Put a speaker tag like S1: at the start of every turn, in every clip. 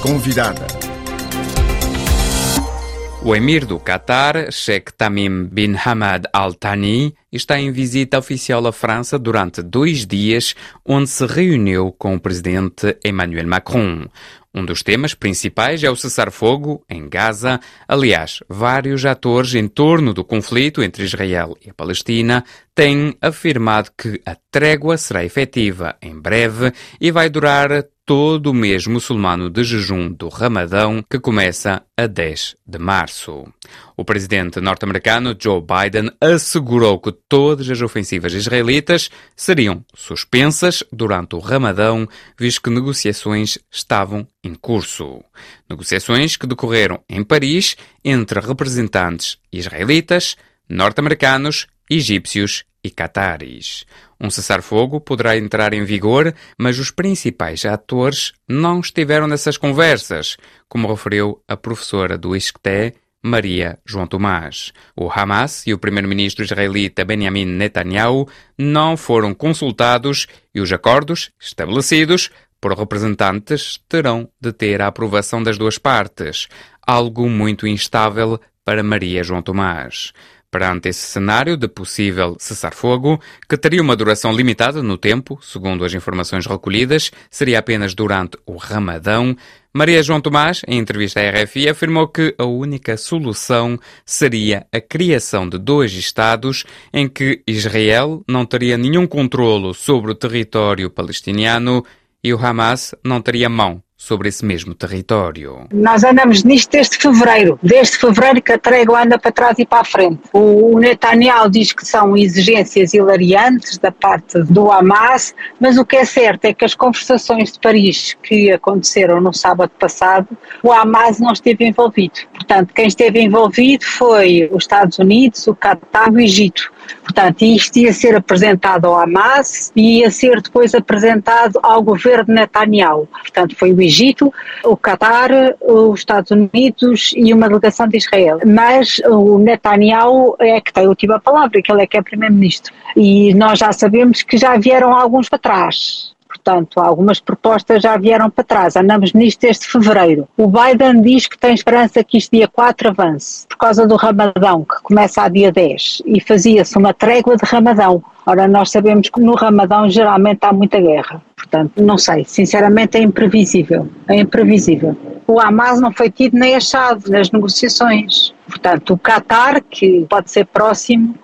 S1: Convidada.
S2: O emir do Qatar, Sheikh Tamim bin Hamad Al Thani, está em visita oficial à França durante dois dias, onde se reuniu com o presidente Emmanuel Macron. Um dos temas principais é o cessar-fogo em Gaza. Aliás, vários atores em torno do conflito entre Israel e a Palestina têm afirmado que a trégua será efetiva em breve e vai durar todo o mês muçulmano de jejum do Ramadão, que começa a 10 de março. O presidente norte-americano Joe Biden assegurou que todas as ofensivas israelitas seriam suspensas durante o Ramadão, visto que negociações estavam em curso. Negociações que decorreram em Paris entre representantes israelitas, norte-americanos, egípcios e cataris. Um cessar-fogo poderá entrar em vigor, mas os principais atores não estiveram nessas conversas, como referiu a professora do ISCTE, Maria João Tomás. O Hamas e o primeiro-ministro israelita Benjamin Netanyahu não foram consultados e os acordos estabelecidos por representantes terão de ter a aprovação das duas partes, algo muito instável para Maria João Tomás. Perante esse cenário de possível cessar-fogo, que teria uma duração limitada no tempo, segundo as informações recolhidas, seria apenas durante o Ramadão, Maria João Tomás, em entrevista à RFI, afirmou que a única solução seria a criação de dois Estados em que Israel não teria nenhum controlo sobre o território palestiniano e o Hamas não teria mão sobre esse mesmo território.
S3: Nós andamos nisto desde fevereiro, desde fevereiro que a trégua anda para trás e para a frente. O Netanyahu diz que são exigências hilariantes da parte do Hamas, mas o que é certo é que as conversações de Paris que aconteceram no sábado passado, o Hamas não esteve envolvido. Portanto, quem esteve envolvido foi os Estados Unidos, o Qatar e o Egito. Portanto, isto ia ser apresentado ao Hamas e ia ser depois apresentado ao governo Netanyahu. Portanto, foi o Egito, o Qatar, os Estados Unidos e uma delegação de Israel. Mas o Netanyahu é que tem a última palavra, que ele é que é primeiro-ministro. E nós já sabemos que já vieram alguns para trás. Portanto, algumas propostas já vieram para trás. Andamos nisto desde fevereiro. O Biden diz que tem esperança que isto dia 4 avance, por causa do Ramadão, que começa a dia 10, e fazia-se uma trégua de Ramadão. Ora, nós sabemos que no Ramadão geralmente há muita guerra. Portanto, não sei, sinceramente é imprevisível. É imprevisível. O Hamas não foi tido nem achado nas negociações. Portanto, o Qatar, que pode ser próximo,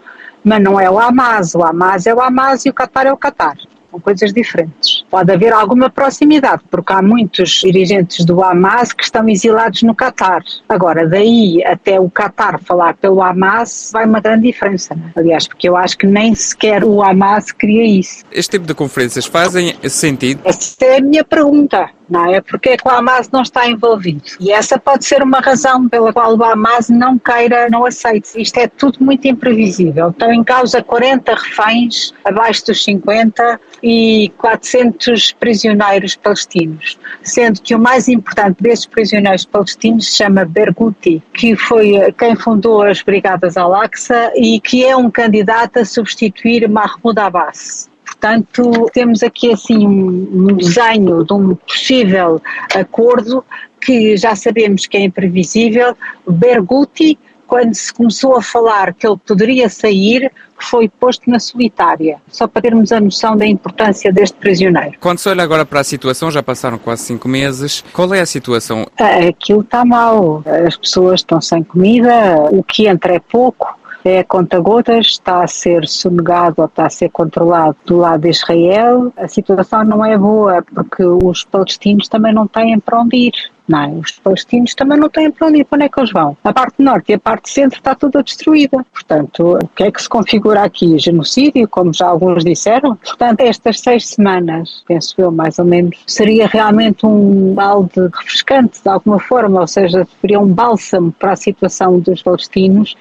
S3: mas não é o Hamas. O Hamas é o Hamas e o Qatar é o Qatar são coisas diferentes. Pode haver alguma proximidade, porque há muitos dirigentes do Hamas que estão exilados no Catar. Agora, daí até o Catar falar pelo Hamas, vai uma grande diferença. Né? Aliás, porque eu acho que nem sequer o Hamas queria isso.
S2: Este tipo de conferências fazem sentido?
S3: Essa é a minha pergunta não é? Porque é que o Hamas não está envolvido? E essa pode ser uma razão pela qual o Hamas não queira, não aceite. Isto é tudo muito imprevisível. Estão em causa 40 reféns, abaixo dos 50, e 400 prisioneiros palestinos, sendo que o mais importante desses prisioneiros palestinos se chama Berghouti, que foi quem fundou as Brigadas Al-Aqsa e que é um candidato a substituir Mahmoud Abbas. Portanto, temos aqui assim um desenho de um possível acordo que já sabemos que é imprevisível. Berghouti, quando se começou a falar que ele poderia sair, foi posto na solitária, só para termos a noção da importância deste prisioneiro.
S2: Quando se olha agora para a situação, já passaram quase cinco meses, qual é a situação?
S3: Aquilo está mal, as pessoas estão sem comida, o que entra é pouco, é conta-gotas, está a ser sonegado ou está a ser controlado do lado de Israel. A situação não é boa porque os palestinos também não têm para onde ir. Não, é? os palestinos também não têm para onde ir, para onde é que eles vão? A parte norte e a parte centro está toda destruída. Portanto, o que é que se configura aqui? Genocídio, como já alguns disseram. Portanto, estas seis semanas, penso eu mais ou menos, seria realmente um balde refrescante de alguma forma, ou seja, seria um bálsamo para a situação dos palestinos,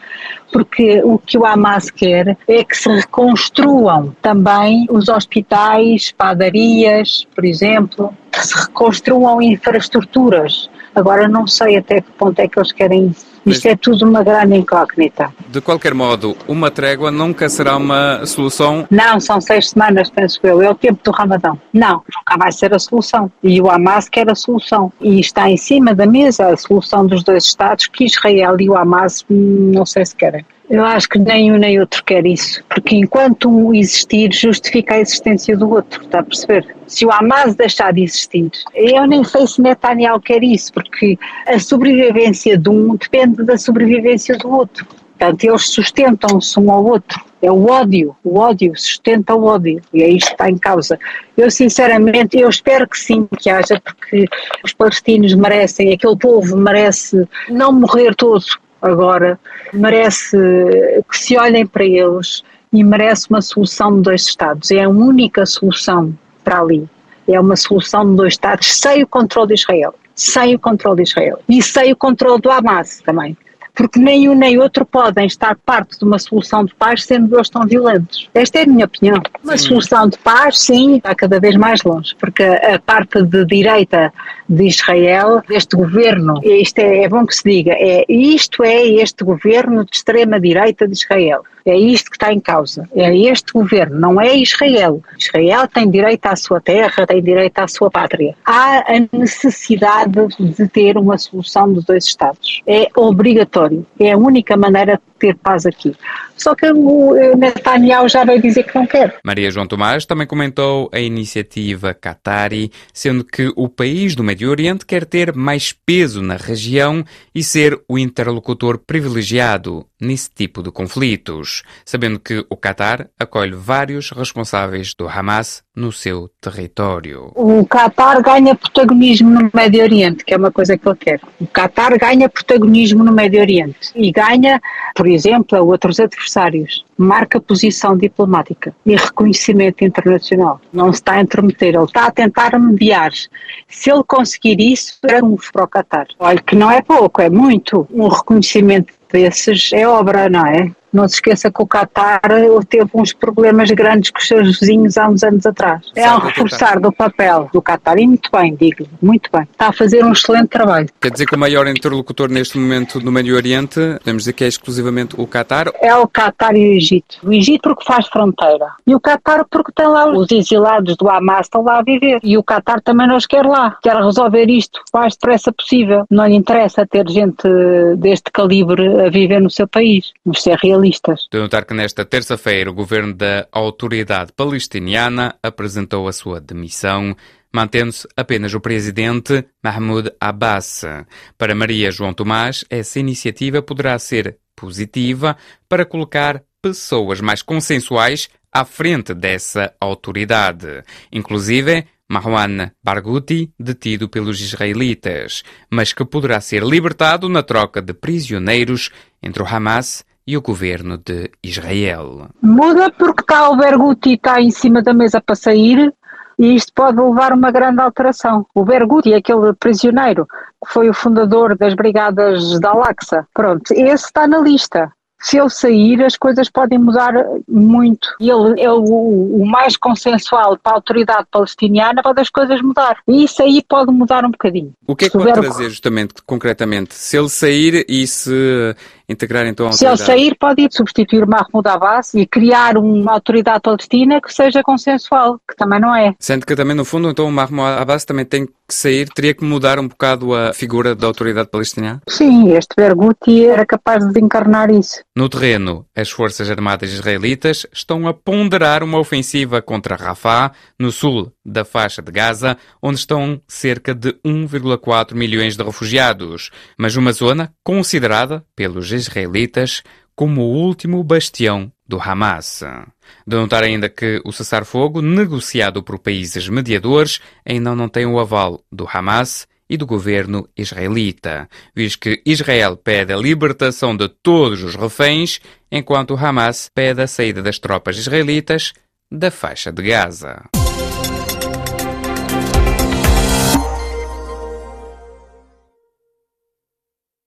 S3: porque o que o Hamas quer é que se reconstruam também os hospitais, padarias, por exemplo, que se reconstruam infraestruturas. Agora não sei até que ponto é que eles querem isso. Isto é tudo uma grande incógnita.
S2: De qualquer modo, uma trégua nunca será uma solução?
S3: Não, são seis semanas, penso eu. É o tempo do Ramadão. Não, nunca vai ser a solução. E o Hamas quer a solução. E está em cima da mesa a solução dos dois Estados que Israel e o Hamas hum, não sei se querem. Eu acho que nem um nem outro quer isso, porque enquanto um existir, justifica a existência do outro, está a perceber? Se o Hamas deixar de existir, eu nem sei se Netanyahu quer isso, porque a sobrevivência de um depende da sobrevivência do outro. Portanto, eles sustentam-se um ao outro. É o ódio, o ódio sustenta o ódio e é isto que está em causa. Eu sinceramente, eu espero que sim, que haja, porque os palestinos merecem, aquele povo merece não morrer todo, agora, merece que se olhem para eles e merece uma solução de dois Estados. É a única solução para ali. É uma solução de dois Estados sem o controle de Israel. Sem o controle de Israel. E sem o controle do Hamas também porque nem um nem outro podem estar parte de uma solução de paz sendo dois tão violentos. Esta é a minha opinião. Uma sim. solução de paz, sim, está cada vez mais longe, porque a parte de direita de Israel, deste governo, isto é, é bom que se diga, é, isto é este governo de extrema-direita de Israel. É isto que está em causa. É este governo, não é Israel. Israel tem direito à sua terra, tem direito à sua pátria. Há a necessidade de ter uma solução dos dois Estados. É obrigatório. É a única maneira ter paz aqui. Só que o Netanyahu já vai dizer que não quer.
S2: Maria João Tomás também comentou a iniciativa Qatari, sendo que o país do Médio Oriente quer ter mais peso na região e ser o interlocutor privilegiado nesse tipo de conflitos, sabendo que o Qatar acolhe vários responsáveis do Hamas no seu território.
S3: O Qatar ganha protagonismo no Médio Oriente, que é uma coisa que ele quer. O Qatar ganha protagonismo no Médio Oriente e ganha, por exemplo, a outros adversários. Marca posição diplomática e reconhecimento internacional. Não se está a intrometer, ele está a tentar mediar. Se ele conseguir isso, é um para o Qatar. Olha que não é pouco, é muito. Um reconhecimento desses é obra, não é? Não se esqueça que o Qatar teve uns problemas grandes com os seus vizinhos há uns anos atrás. É um reforçar do papel do Qatar e muito bem, digo muito bem. Está a fazer um excelente trabalho.
S2: Quer dizer que o maior interlocutor neste momento no Médio Oriente, podemos dizer que é exclusivamente o Qatar?
S3: É o Qatar e o Egito. O Egito porque faz fronteira e o Qatar porque tem lá os exilados do Hamas estão lá a viver e o Qatar também nos quer lá. Quer resolver isto o mais depressa possível. Não lhe interessa ter gente deste calibre a viver no seu país. Vamos ser realistas
S2: jornalistas. De notar que nesta terça-feira o governo da Autoridade Palestiniana apresentou a sua demissão, mantendo-se apenas o presidente Mahmoud Abbas. Para Maria João Tomás, essa iniciativa poderá ser positiva para colocar pessoas mais consensuais à frente dessa autoridade. Inclusive, Marwan Barghouti, detido pelos israelitas, mas que poderá ser libertado na troca de prisioneiros entre o Hamas e o governo de Israel.
S3: Muda porque está o Berguti está em cima da mesa para sair e isto pode levar a uma grande alteração. O Berguti, aquele prisioneiro que foi o fundador das brigadas da Al-Aqsa, pronto, esse está na lista se ele sair, as coisas podem mudar muito. E ele é o, o, mais consensual para a autoridade palestiniana, pode as coisas mudar. E isso aí pode mudar um bocadinho.
S2: O que é que pode trazer, justamente, concretamente? Se ele sair e se integrar então a
S3: autoridade? Se ele sair, pode ir substituir Mahmoud Abbas e criar uma autoridade palestina que seja consensual, que também não é.
S2: Sendo que também, no fundo, então o Mahmoud Abbas também tem que sair, teria que mudar um bocado a figura da autoridade palestiniana?
S3: Sim, este Berguti era capaz de encarnar isso.
S2: No terreno, as Forças Armadas israelitas estão a ponderar uma ofensiva contra Rafah, no sul da faixa de Gaza, onde estão cerca de 1,4 milhões de refugiados, mas uma zona considerada pelos israelitas como o último bastião do Hamas. De notar ainda que o cessar-fogo, negociado por países mediadores, ainda não tem o aval do Hamas e do governo israelita, visto que Israel pede a libertação de todos os reféns, enquanto o Hamas pede a saída das tropas israelitas da faixa de Gaza.